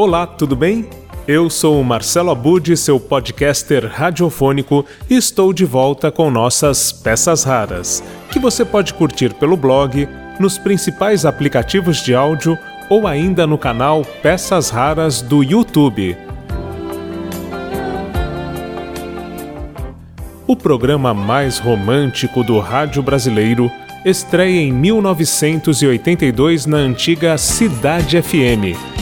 Olá, tudo bem? Eu sou o Marcelo Abud, seu podcaster radiofônico, e estou de volta com nossas peças raras, que você pode curtir pelo blog, nos principais aplicativos de áudio ou ainda no canal Peças Raras do YouTube. O programa mais romântico do rádio brasileiro estreia em 1982 na antiga Cidade FM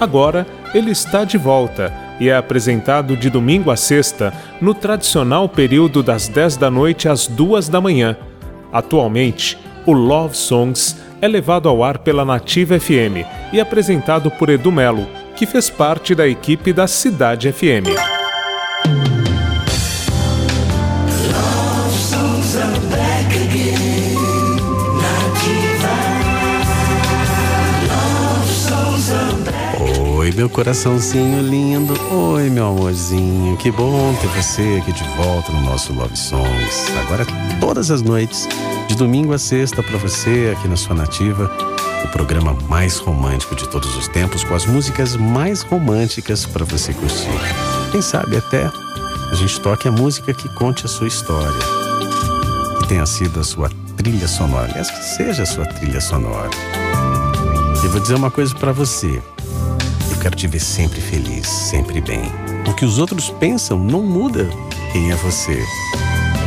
Agora ele está de volta e é apresentado de domingo a sexta, no tradicional período das 10 da noite às 2 da manhã. Atualmente, o Love Songs é levado ao ar pela Nativa FM e apresentado por Edu Melo, que fez parte da equipe da Cidade FM. Oi, meu coraçãozinho lindo. Oi, meu amorzinho. Que bom ter você aqui de volta no nosso Love Songs. Agora, todas as noites, de domingo a sexta, para você aqui na sua nativa, o programa mais romântico de todos os tempos, com as músicas mais românticas para você curtir. Quem sabe até a gente toque a música que conte a sua história, que tenha sido a sua trilha sonora, aliás, que seja a sua trilha sonora. E vou dizer uma coisa para você quero te ver sempre feliz, sempre bem. O que os outros pensam não muda quem é você.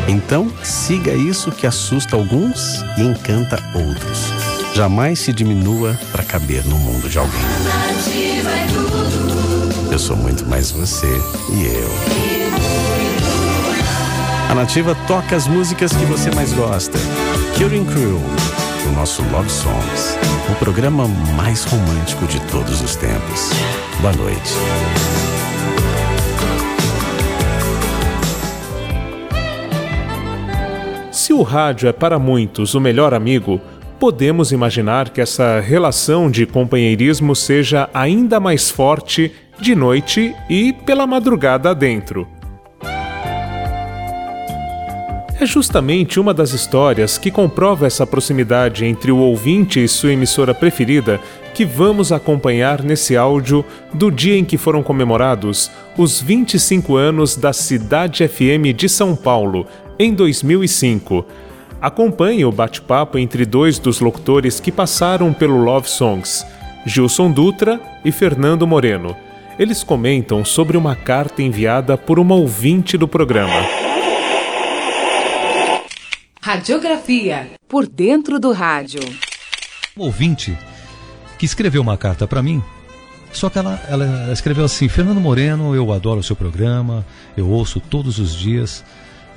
Então, siga isso que assusta alguns e encanta outros. Jamais se diminua para caber no mundo de alguém. Eu sou muito mais você e eu. A Nativa toca as músicas que você mais gosta. Killing Crew, o nosso Love Songs o programa mais romântico de todos os tempos. Boa noite. Se o rádio é para muitos o melhor amigo, podemos imaginar que essa relação de companheirismo seja ainda mais forte de noite e pela madrugada adentro. É justamente uma das histórias que comprova essa proximidade entre o ouvinte e sua emissora preferida que vamos acompanhar nesse áudio do dia em que foram comemorados os 25 anos da Cidade FM de São Paulo, em 2005. Acompanhe o bate-papo entre dois dos locutores que passaram pelo Love Songs, Gilson Dutra e Fernando Moreno. Eles comentam sobre uma carta enviada por uma ouvinte do programa. Radiografia por dentro do rádio. Um ouvinte que escreveu uma carta para mim. Só que ela, ela escreveu assim: Fernando Moreno, eu adoro o seu programa, eu ouço todos os dias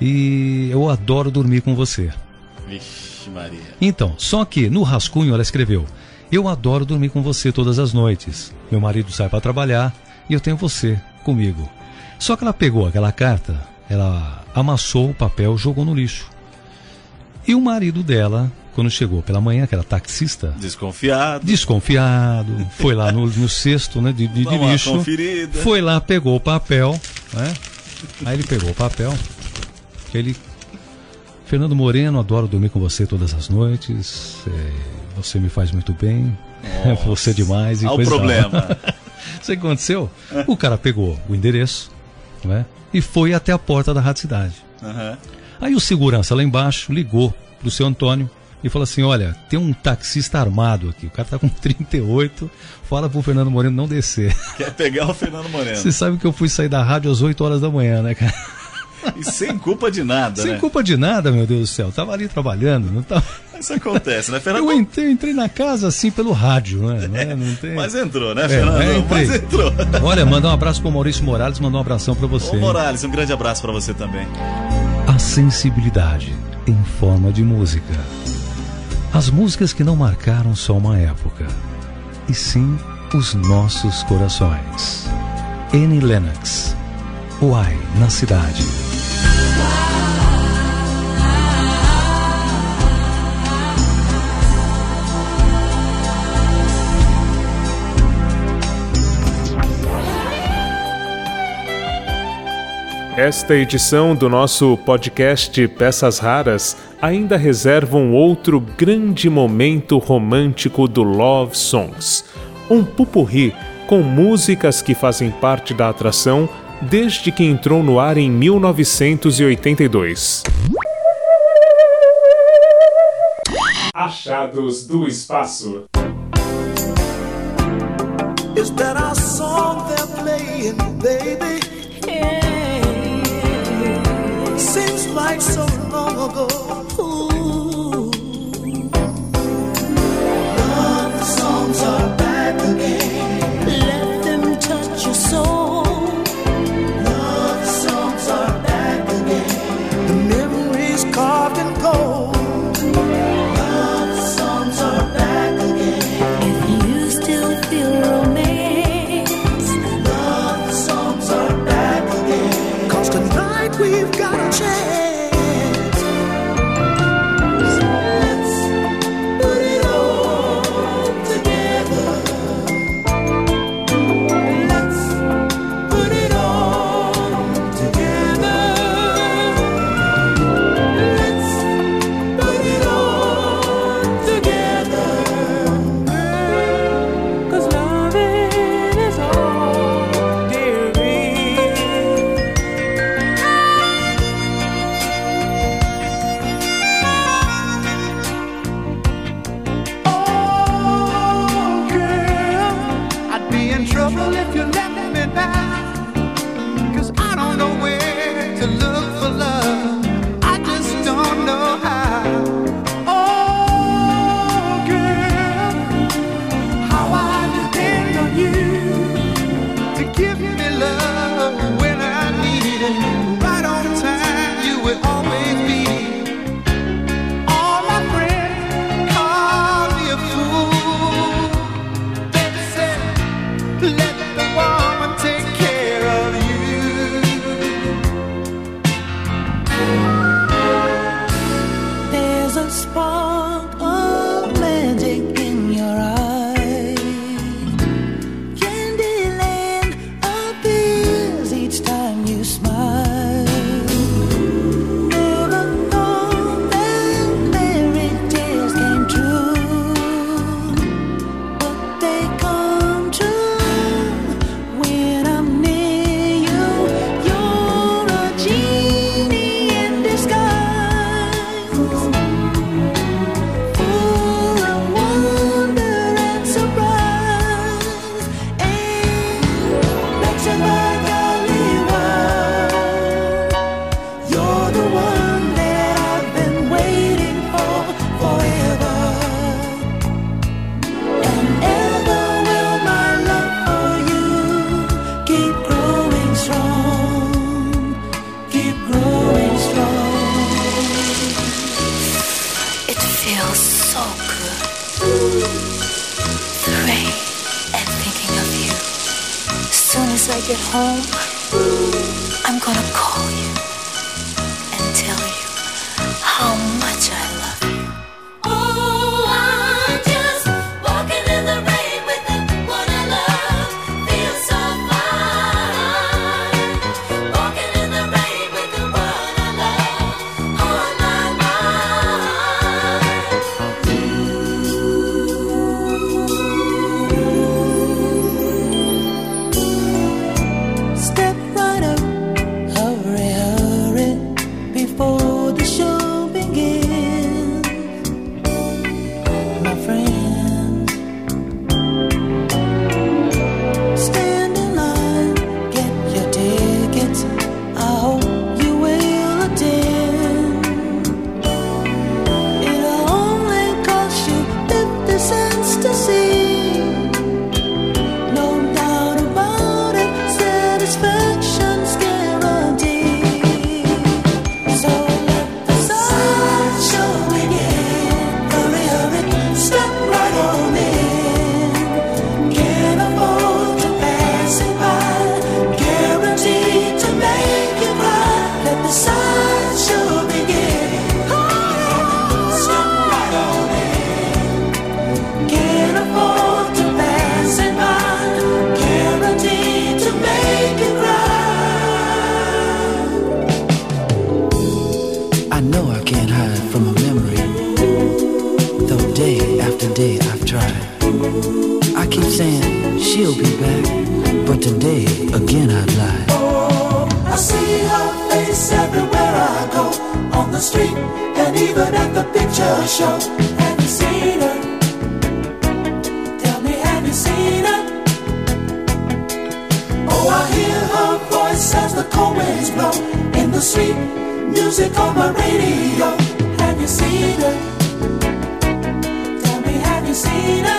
e eu adoro dormir com você. Vixe, Maria. Então, só que no rascunho ela escreveu: Eu adoro dormir com você todas as noites. Meu marido sai para trabalhar e eu tenho você comigo. Só que ela pegou aquela carta, ela amassou o papel, jogou no lixo. E o marido dela, quando chegou pela manhã, que era taxista. Desconfiado. Desconfiado. Foi lá no, no cesto né, de, de, de lixo. Conferida. Foi lá, pegou o papel. Né? Aí ele pegou o papel. Que ele. Fernando Moreno, adoro dormir com você todas as noites. É, você me faz muito bem. Nossa. Você é demais. Olha o problema. Sabe o que aconteceu? O cara pegou o endereço né, e foi até a porta da Rádio Cidade. Uhum. Aí o segurança lá embaixo ligou pro seu Antônio e falou assim: Olha, tem um taxista armado aqui. O cara tá com 38. Fala pro Fernando Moreno não descer. Quer pegar o Fernando Moreno. Você sabe que eu fui sair da rádio às 8 horas da manhã, né, cara? E sem culpa de nada, Sem né? culpa de nada, meu Deus do céu. Tava ali trabalhando, não tava. Isso acontece, né, Fernando? Eu entrei, entrei na casa assim pelo rádio, né? É, tem... Mas entrou, né, é, Fernando? É, mas entrou. Olha, mandar um abraço pro Maurício Morales, mandar um abração para você. Ô, Morales, um grande abraço para você também sensibilidade em forma de música. As músicas que não marcaram só uma época, e sim os nossos corações. Annie Lennox, Uai na cidade. Esta edição do nosso podcast Peças Raras ainda reserva um outro grande momento romântico do Love Songs. Um pupurri com músicas que fazem parte da atração desde que entrou no ar em 1982. Achados do Espaço Is song they're playing, baby? like so long ago. home. see music on my radio? Have you seen her? Tell me, have you seen her?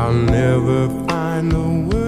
I'll never find the words.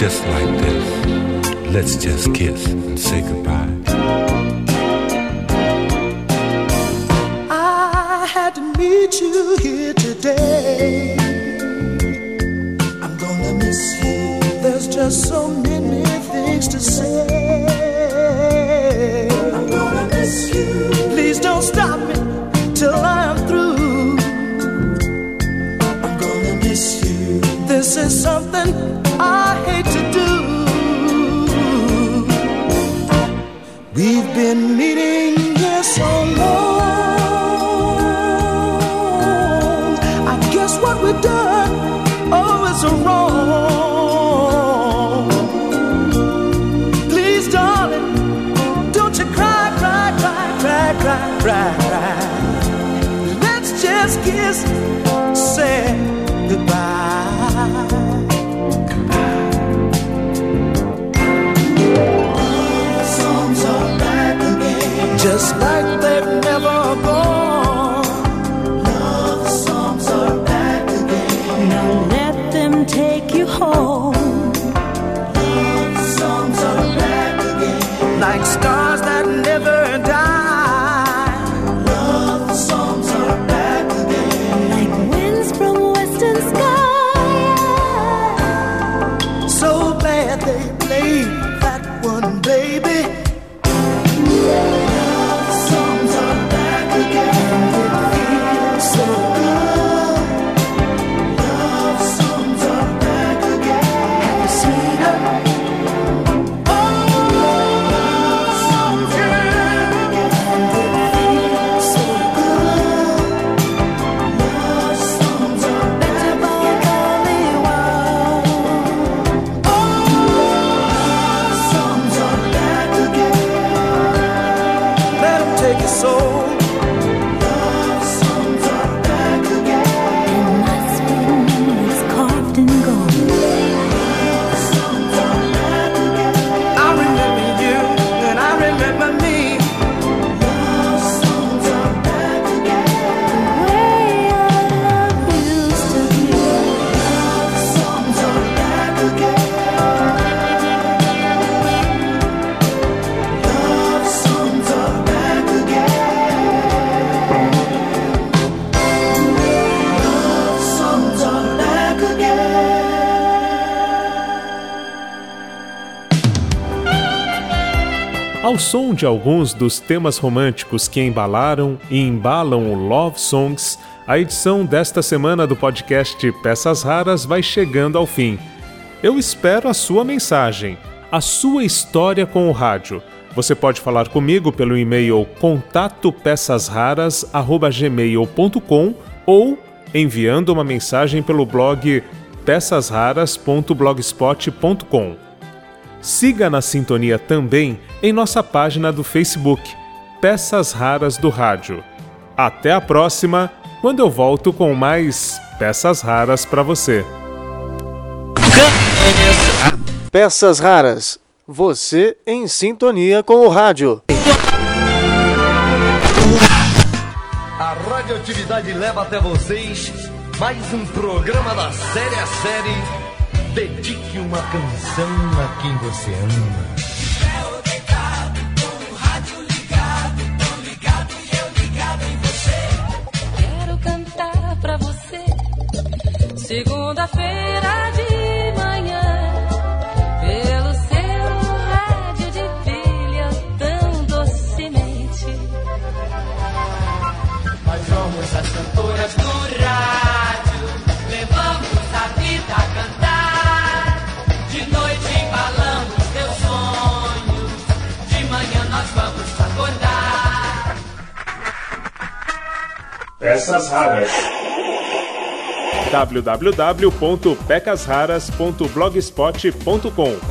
just like this. Let's just kiss and say goodbye. I had to meet you here today. I'm gonna miss you. There's just so many things to say. We've been meeting here so long. I guess what we've done, oh, it's wrong. Please, darling, don't you cry, cry, cry, cry, cry, cry, cry. Let's just kiss, say. just like they've never gone. Som de alguns dos temas românticos que embalaram e embalam o Love Songs, a edição desta semana do podcast Peças Raras vai chegando ao fim. Eu espero a sua mensagem, a sua história com o rádio. Você pode falar comigo pelo e-mail contatopeçasraras@gmail.com ou enviando uma mensagem pelo blog peçasraras.blogspot.com. Siga na sintonia também em nossa página do Facebook, Peças Raras do Rádio. Até a próxima, quando eu volto com mais peças raras para você. Peças raras. Você em sintonia com o rádio. A radioatividade leva até vocês mais um programa da série a série. Dedique uma canção a quem você ama. Segunda-feira de Peças raras. www.pecasraras.blogspot.com